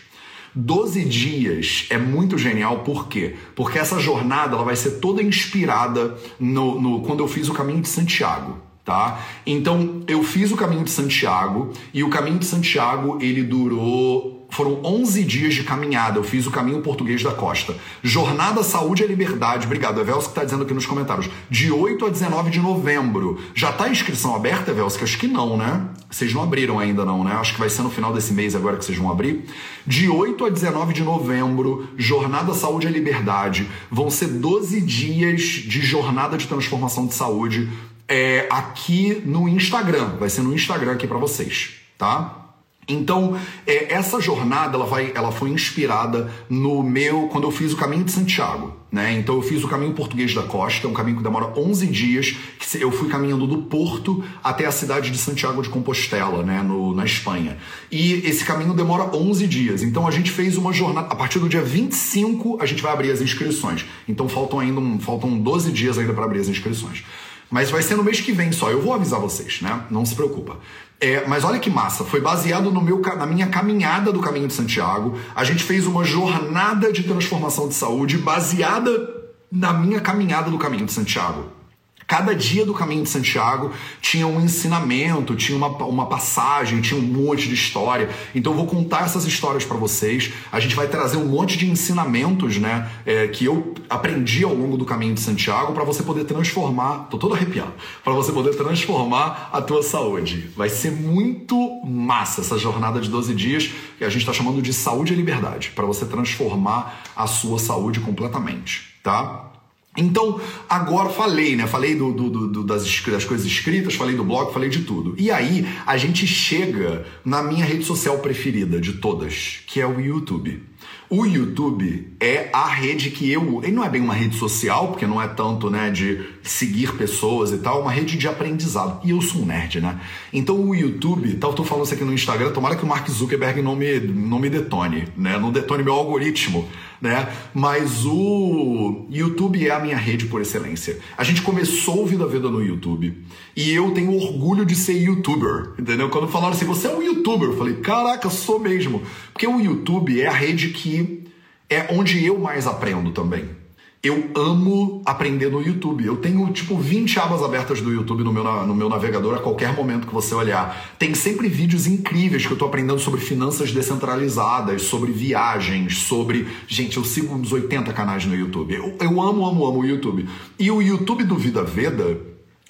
12 dias é muito genial, por quê? Porque essa jornada ela vai ser toda inspirada no, no quando eu fiz o caminho de Santiago. Tá? Então eu fiz o caminho de Santiago e o caminho de Santiago ele durou foram 11 dias de caminhada. Eu fiz o caminho português da costa. Jornada Saúde e Liberdade. Obrigado, Evelso, que está dizendo aqui nos comentários. De 8 a 19 de novembro. Já está a inscrição aberta, Evelso? Acho que não, né? Vocês não abriram ainda, não, né? Acho que vai ser no final desse mês agora que vocês vão abrir. De 8 a 19 de novembro, Jornada Saúde e Liberdade. Vão ser 12 dias de jornada de transformação de saúde é, aqui no Instagram. Vai ser no Instagram aqui para vocês, tá? Então, é, essa jornada ela, vai, ela foi inspirada no meu quando eu fiz o caminho de Santiago. Né? Então, eu fiz o caminho português da costa, um caminho que demora 11 dias. Que eu fui caminhando do Porto até a cidade de Santiago de Compostela, né? no, na Espanha. E esse caminho demora 11 dias. Então, a gente fez uma jornada. A partir do dia 25, a gente vai abrir as inscrições. Então, faltam ainda um, faltam 12 dias ainda para abrir as inscrições. Mas vai ser no mês que vem só. Eu vou avisar vocês, né? Não se preocupa. É, mas olha que massa, foi baseado no meu, na minha caminhada do Caminho de Santiago. A gente fez uma jornada de transformação de saúde baseada na minha caminhada do Caminho de Santiago. Cada dia do caminho de Santiago tinha um ensinamento, tinha uma, uma passagem, tinha um monte de história. Então eu vou contar essas histórias para vocês. A gente vai trazer um monte de ensinamentos, né, é, que eu aprendi ao longo do caminho de Santiago para você poder transformar. Tô todo arrepiado. Para você poder transformar a tua saúde. Vai ser muito massa essa jornada de 12 dias que a gente está chamando de saúde e liberdade, para você transformar a sua saúde completamente, tá? Então, agora falei, né? Falei do, do, do, das, das coisas escritas, falei do blog, falei de tudo. E aí, a gente chega na minha rede social preferida de todas, que é o YouTube. O YouTube é a rede que eu. Ele não é bem uma rede social, porque não é tanto né, de seguir pessoas e tal, é uma rede de aprendizado. E eu sou um nerd, né? Então o YouTube, tal, tô falando isso aqui no Instagram, tomara que o Mark Zuckerberg não me, não me detone, né? Não detone meu algoritmo né? Mas o YouTube é a minha rede por excelência. A gente começou o Vida Vida no YouTube e eu tenho orgulho de ser youtuber, entendeu? Quando falaram assim, você é um youtuber, eu falei, caraca, sou mesmo. Porque o YouTube é a rede que é onde eu mais aprendo também. Eu amo aprender no YouTube. Eu tenho tipo 20 abas abertas do YouTube no meu, no meu navegador a qualquer momento que você olhar. Tem sempre vídeos incríveis que eu tô aprendendo sobre finanças descentralizadas, sobre viagens, sobre. Gente, eu sigo uns 80 canais no YouTube. Eu, eu amo, amo, amo o YouTube. E o YouTube do Vida Veda,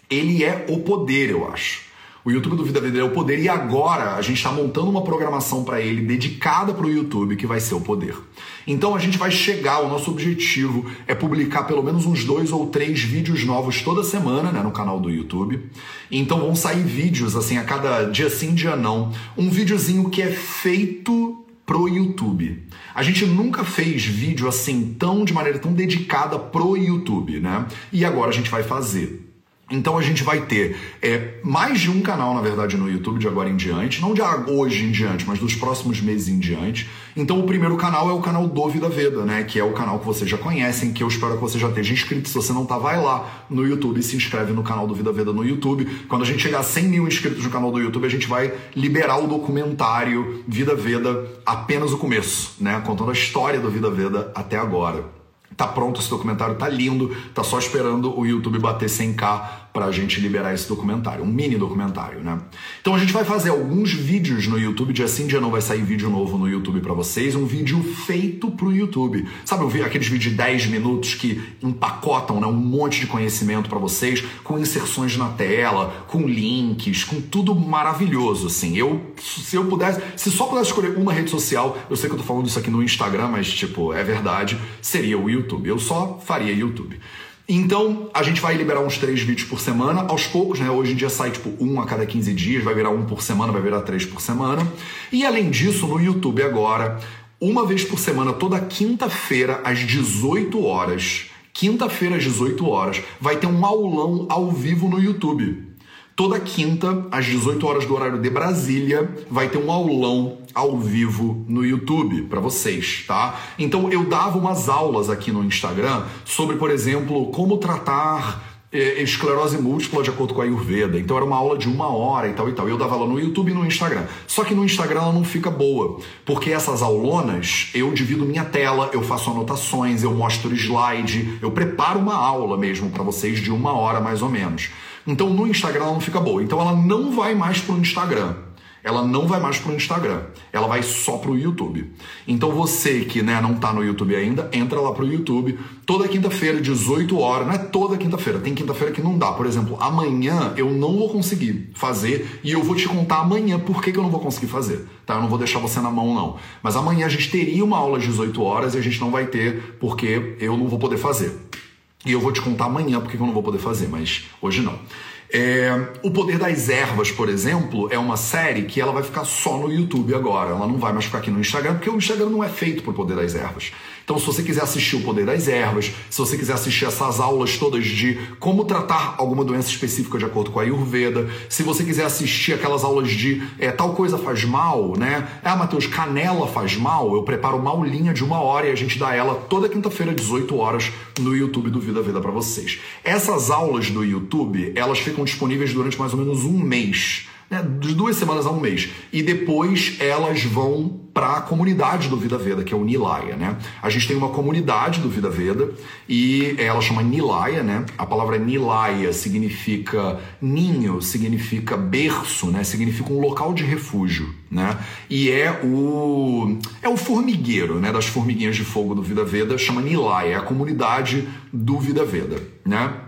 ele é o poder, eu acho. O YouTube do Vida Veda é o poder e agora a gente está montando uma programação para ele dedicada para o YouTube que vai ser o poder. Então a gente vai chegar, o nosso objetivo é publicar pelo menos uns dois ou três vídeos novos toda semana né, no canal do YouTube. Então vão sair vídeos assim a cada dia sim, dia não. Um videozinho que é feito pro YouTube. A gente nunca fez vídeo assim tão de maneira tão dedicada pro YouTube, né? E agora a gente vai fazer. Então a gente vai ter é, mais de um canal, na verdade, no YouTube de agora em diante, não de hoje em diante, mas dos próximos meses em diante. Então o primeiro canal é o canal do Vida Veda, né? Que é o canal que vocês já conhecem, que eu espero que você já esteja inscrito. Se você não tá, vai lá no YouTube e se inscreve no canal do Vida Veda no YouTube. Quando a gente chegar a 100 mil inscritos no canal do YouTube, a gente vai liberar o documentário Vida Veda, apenas o começo, né? Contando a história do Vida Veda até agora. Tá pronto esse documentário, tá lindo, tá só esperando o YouTube bater 100k para a gente liberar esse documentário, um mini documentário, né? Então a gente vai fazer alguns vídeos no YouTube, dia sim, dia não vai sair vídeo novo no YouTube para vocês, um vídeo feito pro YouTube. Sabe, aqueles vídeos de 10 minutos que empacotam né, um monte de conhecimento para vocês, com inserções na tela, com links, com tudo maravilhoso, assim. Eu, se eu pudesse, se só pudesse escolher uma rede social, eu sei que eu tô falando isso aqui no Instagram, mas, tipo, é verdade, seria o YouTube. Eu só faria YouTube. Então, a gente vai liberar uns três vídeos por semana, aos poucos, né? Hoje em dia sai tipo um a cada 15 dias, vai virar um por semana, vai virar três por semana. E além disso, no YouTube agora, uma vez por semana, toda quinta-feira, às 18 horas, quinta-feira às 18 horas, vai ter um aulão ao vivo no YouTube. Toda quinta, às 18 horas do horário de Brasília, vai ter um aulão ao vivo no YouTube para vocês, tá? Então eu dava umas aulas aqui no Instagram sobre, por exemplo, como tratar é, esclerose múltipla de acordo com a Ayurveda. Então era uma aula de uma hora e tal e tal. Eu dava ela no YouTube e no Instagram. Só que no Instagram ela não fica boa, porque essas aulonas eu divido minha tela, eu faço anotações, eu mostro slide, eu preparo uma aula mesmo para vocês de uma hora mais ou menos. Então no Instagram ela não fica boa. Então ela não vai mais pro Instagram. Ela não vai mais pro Instagram. Ela vai só pro YouTube. Então você que né, não tá no YouTube ainda, entra lá pro YouTube. Toda quinta-feira, 18 horas. Não é toda quinta-feira. Tem quinta-feira que não dá. Por exemplo, amanhã eu não vou conseguir fazer. E eu vou te contar amanhã por que, que eu não vou conseguir fazer. Tá? Eu não vou deixar você na mão, não. Mas amanhã a gente teria uma aula às 18 horas e a gente não vai ter porque eu não vou poder fazer. E eu vou te contar amanhã porque eu não vou poder fazer, mas hoje não. É, o Poder das Ervas, por exemplo, é uma série que ela vai ficar só no YouTube agora. Ela não vai mais ficar aqui no Instagram, porque o Instagram não é feito para o Poder das Ervas. Então, se você quiser assistir o Poder das Ervas, se você quiser assistir essas aulas todas de como tratar alguma doença específica de acordo com a Ayurveda, se você quiser assistir aquelas aulas de é, tal coisa faz mal, né? Ah, Matheus, canela faz mal, eu preparo uma aulinha de uma hora e a gente dá ela toda quinta-feira, 18 horas, no YouTube do Vida Vida para vocês. Essas aulas do YouTube, elas ficam disponíveis durante mais ou menos um mês né, de duas semanas a um mês. E depois elas vão para a comunidade do Vida Veda, que é o Nilaya, né? A gente tem uma comunidade do Vida Veda e ela chama Nilaya, né? A palavra Nilaya significa ninho, significa berço, né? Significa um local de refúgio, né? E é o é o formigueiro, né, das formiguinhas de fogo do Vida Veda, chama Nilaya, é a comunidade do Vida Veda, né?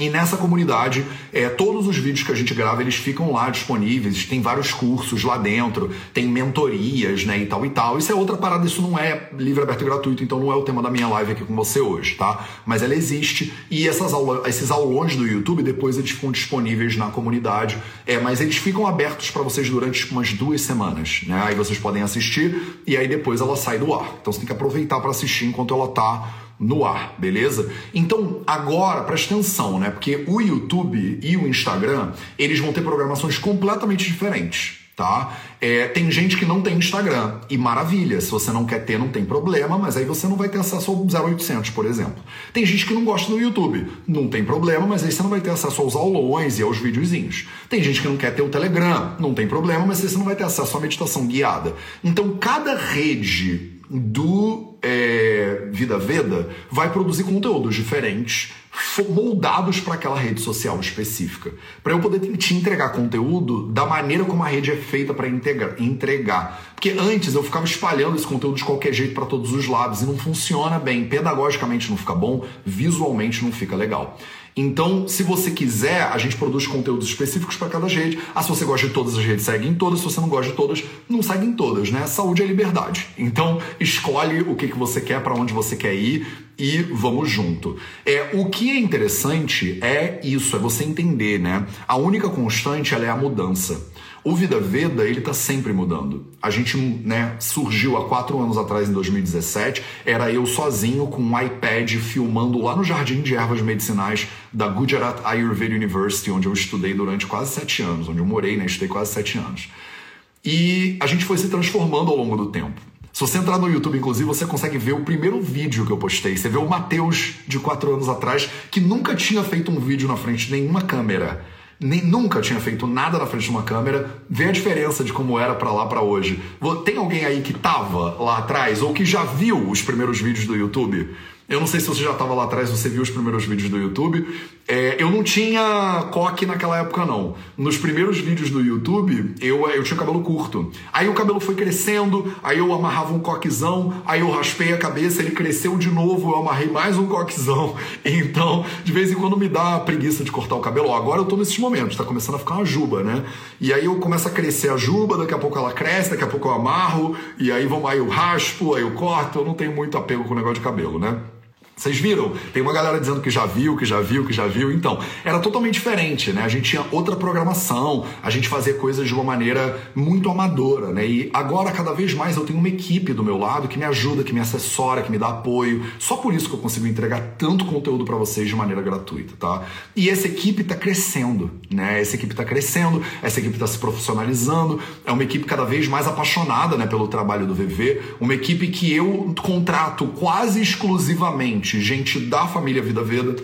E nessa comunidade, é, todos os vídeos que a gente grava, eles ficam lá disponíveis, tem vários cursos lá dentro, tem mentorias, né, e tal e tal. Isso é outra parada, isso não é livre, aberto e gratuito, então não é o tema da minha live aqui com você hoje, tá? Mas ela existe e essas aulas, esses aulões do YouTube, depois eles ficam disponíveis na comunidade, é, mas eles ficam abertos para vocês durante umas duas semanas, né? Aí vocês podem assistir e aí depois ela sai do ar. Então você tem que aproveitar para assistir enquanto ela tá no ar, beleza? Então, agora, presta atenção, né? Porque o YouTube e o Instagram, eles vão ter programações completamente diferentes, tá? É, tem gente que não tem Instagram, e maravilha, se você não quer ter, não tem problema, mas aí você não vai ter acesso ao 0800, por exemplo. Tem gente que não gosta do YouTube, não tem problema, mas aí você não vai ter acesso aos aulões e aos videozinhos. Tem gente que não quer ter o Telegram, não tem problema, mas aí você não vai ter acesso à meditação guiada. Então, cada rede do é, Vida Veda vai produzir conteúdos diferentes, moldados para aquela rede social específica. Para eu poder te entregar conteúdo da maneira como a rede é feita para entregar. Porque antes eu ficava espalhando esse conteúdo de qualquer jeito para todos os lados e não funciona bem. Pedagogicamente não fica bom, visualmente não fica legal. Então, se você quiser, a gente produz conteúdos específicos para cada rede. Ah, se você gosta de todas as redes, segue em todas. Se você não gosta de todas, não segue em todas, né? Saúde é liberdade. Então, escolhe o que, que você quer, para onde você quer ir e vamos junto. É, o que é interessante é isso, é você entender, né? A única constante ela é a mudança. O Vida Veda, ele está sempre mudando. A gente né, surgiu há quatro anos atrás, em 2017, era eu sozinho com um iPad filmando lá no Jardim de Ervas Medicinais da Gujarat Ayurveda University, onde eu estudei durante quase sete anos, onde eu morei, né, estudei quase sete anos. E a gente foi se transformando ao longo do tempo. Se você entrar no YouTube, inclusive, você consegue ver o primeiro vídeo que eu postei. Você vê o Matheus de quatro anos atrás, que nunca tinha feito um vídeo na frente de nenhuma câmera nem, nunca tinha feito nada na frente de uma câmera, vê a diferença de como era para lá para hoje. Tem alguém aí que tava lá atrás ou que já viu os primeiros vídeos do YouTube? Eu não sei se você já estava lá atrás, você viu os primeiros vídeos do YouTube. É, eu não tinha coque naquela época, não. Nos primeiros vídeos do YouTube, eu, eu tinha cabelo curto. Aí o cabelo foi crescendo, aí eu amarrava um coquezão, aí eu raspei a cabeça, ele cresceu de novo, eu amarrei mais um coquezão. Então, de vez em quando me dá preguiça de cortar o cabelo. agora eu tô nesses momentos, tá começando a ficar uma juba, né? E aí eu começo a crescer a juba, daqui a pouco ela cresce, daqui a pouco eu amarro, e aí, vamos, aí eu raspo, aí eu corto. Eu não tenho muito apego com o negócio de cabelo, né? Vocês viram? Tem uma galera dizendo que já viu, que já viu, que já viu. Então, era totalmente diferente, né? A gente tinha outra programação, a gente fazia coisas de uma maneira muito amadora, né? E agora, cada vez mais, eu tenho uma equipe do meu lado que me ajuda, que me assessora, que me dá apoio. Só por isso que eu consigo entregar tanto conteúdo para vocês de maneira gratuita, tá? E essa equipe tá crescendo, né? Essa equipe tá crescendo, essa equipe tá se profissionalizando. É uma equipe cada vez mais apaixonada, né, pelo trabalho do VV. Uma equipe que eu contrato quase exclusivamente gente, gente da família Vida Veda.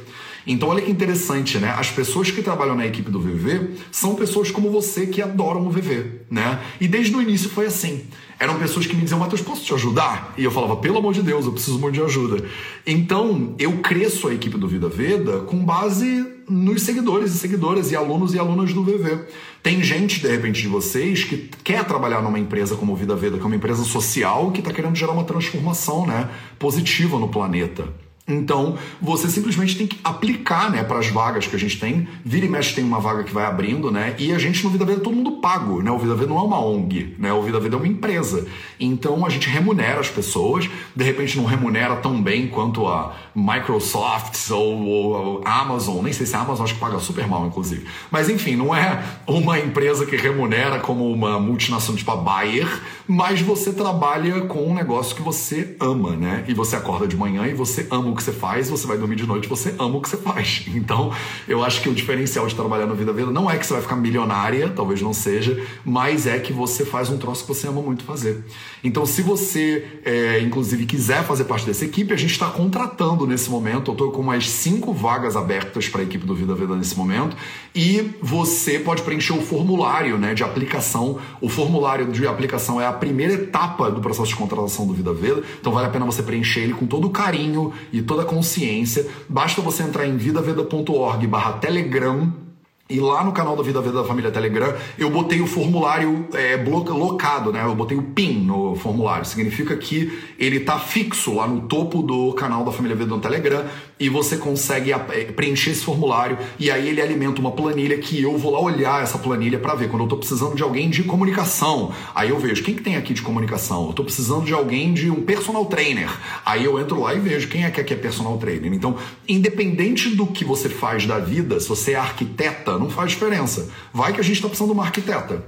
Então, olha que interessante, né? As pessoas que trabalham na equipe do VV são pessoas como você que adoram o VV, né? E desde o início foi assim. Eram pessoas que me diziam, Matheus, posso te ajudar? E eu falava, pelo amor de Deus, eu preciso muito de ajuda. Então, eu cresço a equipe do Vida Veda com base nos seguidores e seguidoras e alunos e alunas do VV. Tem gente, de repente, de vocês que quer trabalhar numa empresa como Vida Veda, que é uma empresa social que está querendo gerar uma transformação né, positiva no planeta. Então, você simplesmente tem que aplicar, né, para as vagas que a gente tem. Vira e mexe tem uma vaga que vai abrindo, né? E a gente no Vida Veda é todo mundo pago, né? O Vida Veda não é uma ONG, né? O Vida Veda é uma empresa. Então, a gente remunera as pessoas. De repente não remunera tão bem quanto a Microsoft ou, ou Amazon. Nem sei se a Amazon acho que paga super mal, inclusive. Mas enfim, não é uma empresa que remunera como uma multinacional tipo a Bayer, mas você trabalha com um negócio que você ama, né? E você acorda de manhã e você ama o que você faz, você vai dormir de noite, você ama o que você faz. Então, eu acho que o diferencial de trabalhar no Vida Vida não é que você vai ficar milionária, talvez não seja, mas é que você faz um troço que você ama muito fazer. Então, se você, é, inclusive, quiser fazer parte dessa equipe, a gente está contratando nesse momento. Eu estou com mais cinco vagas abertas para a equipe do Vida Vida nesse momento. E você pode preencher o formulário né, de aplicação. O formulário de aplicação é a primeira etapa do processo de contratação do Vida Veda. Então, vale a pena você preencher ele com todo o carinho e toda a consciência. Basta você entrar em vidaveda.org barra telegram e lá no canal da Vida Vida da Família Telegram, eu botei o formulário é, locado, né? Eu botei o PIN no formulário. Significa que ele tá fixo lá no topo do canal da Família Vida no Telegram e você consegue é, preencher esse formulário e aí ele alimenta uma planilha que eu vou lá olhar essa planilha para ver quando eu tô precisando de alguém de comunicação. Aí eu vejo quem que tem aqui de comunicação. Eu tô precisando de alguém de um personal trainer. Aí eu entro lá e vejo quem é que é personal trainer. Então, independente do que você faz da vida, se você é arquiteta não faz diferença. Vai que a gente está precisando de uma arquiteta.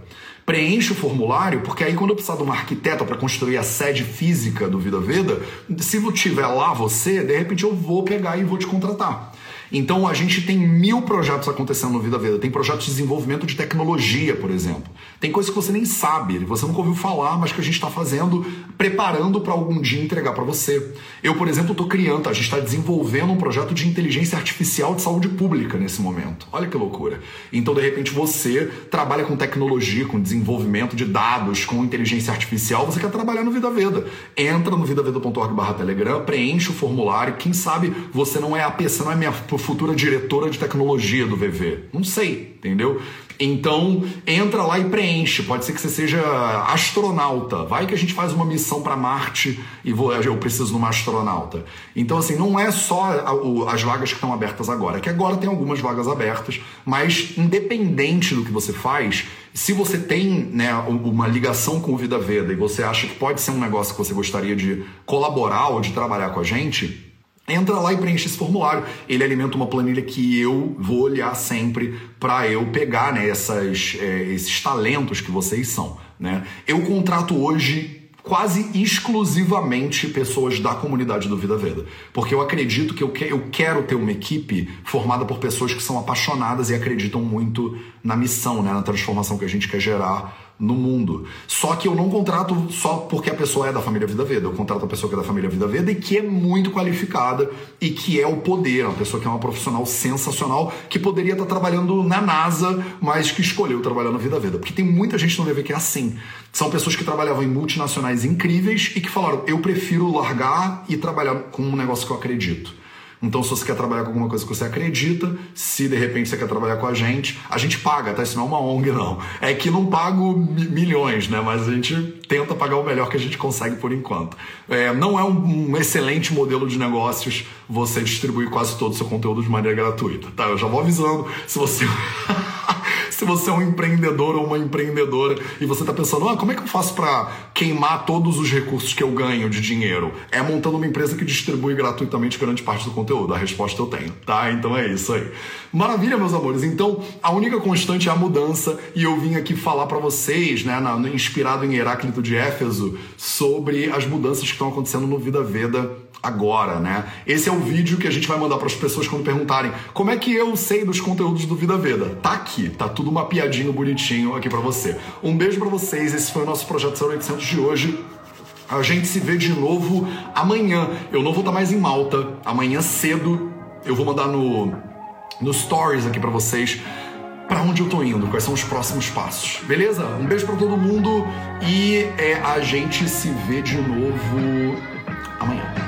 Preenche o formulário, porque aí quando eu precisar de uma arquiteta para construir a sede física do Vida Veda, se tiver lá você, de repente eu vou pegar e vou te contratar. Então a gente tem mil projetos acontecendo no Vida Veda. Tem projetos de desenvolvimento de tecnologia, por exemplo. Tem coisas que você nem sabe, você nunca ouviu falar, mas que a gente está fazendo, preparando para algum dia entregar para você. Eu, por exemplo, estou criando, a gente está desenvolvendo um projeto de inteligência artificial de saúde pública nesse momento. Olha que loucura. Então, de repente, você trabalha com tecnologia, com desenvolvimento de dados, com inteligência artificial, você quer trabalhar no Vida Veda. Entra no vidaveda.org/telegram, preenche o formulário. Quem sabe você não é a PC, não é minha futura diretora de tecnologia do VV. Não sei, entendeu? Então, entra lá e preenche. Pode ser que você seja astronauta. Vai que a gente faz uma missão para Marte e vou, eu preciso de uma astronauta. Então, assim, não é só as vagas que estão abertas agora. É que agora tem algumas vagas abertas, mas independente do que você faz, se você tem né, uma ligação com o Vida Veda e você acha que pode ser um negócio que você gostaria de colaborar ou de trabalhar com a gente, Entra lá e preenche esse formulário. Ele alimenta uma planilha que eu vou olhar sempre para eu pegar né, essas, é, esses talentos que vocês são. Né? Eu contrato hoje quase exclusivamente pessoas da comunidade do Vida Veda. Porque eu acredito que eu, que eu quero ter uma equipe formada por pessoas que são apaixonadas e acreditam muito na missão, né, na transformação que a gente quer gerar no mundo. Só que eu não contrato só porque a pessoa é da família Vida Veda. Eu contrato a pessoa que é da família Vida Veda e que é muito qualificada e que é o poder, uma pessoa que é uma profissional sensacional que poderia estar trabalhando na NASA, mas que escolheu trabalhar na Vida Veda. Porque tem muita gente no VV que é assim. São pessoas que trabalhavam em multinacionais incríveis e que falaram: eu prefiro largar e trabalhar com um negócio que eu acredito. Então, se você quer trabalhar com alguma coisa que você acredita, se de repente você quer trabalhar com a gente, a gente paga, tá? Isso não é uma ONG, não. É que não pago milhões, né? Mas a gente tenta pagar o melhor que a gente consegue por enquanto. É, não é um, um, excelente modelo de negócios você distribuir quase todo o seu conteúdo de maneira gratuita, tá? Eu já vou avisando. Se você. se você é um empreendedor ou uma empreendedora e você está pensando, ah, como é que eu faço para queimar todos os recursos que eu ganho de dinheiro? É montando uma empresa que distribui gratuitamente grande parte do conteúdo. A resposta eu tenho, tá? Então é isso aí. Maravilha, meus amores. Então, a única constante é a mudança e eu vim aqui falar para vocês, né, na, inspirado em Heráclito de Éfeso, sobre as mudanças que estão acontecendo no Vida Veda agora, né? Esse é o vídeo que a gente vai mandar para as pessoas quando perguntarem como é que eu sei dos conteúdos do Vida Veda. Tá aqui, tá tudo mapeadinho, bonitinho aqui para você. Um beijo para vocês, esse foi o nosso projeto 0800 de hoje. A gente se vê de novo amanhã. Eu não vou estar mais em Malta. Amanhã cedo eu vou mandar no, no stories aqui para vocês para onde eu tô indo, quais são os próximos passos. Beleza? Um beijo para todo mundo e é, a gente se vê de novo amanhã.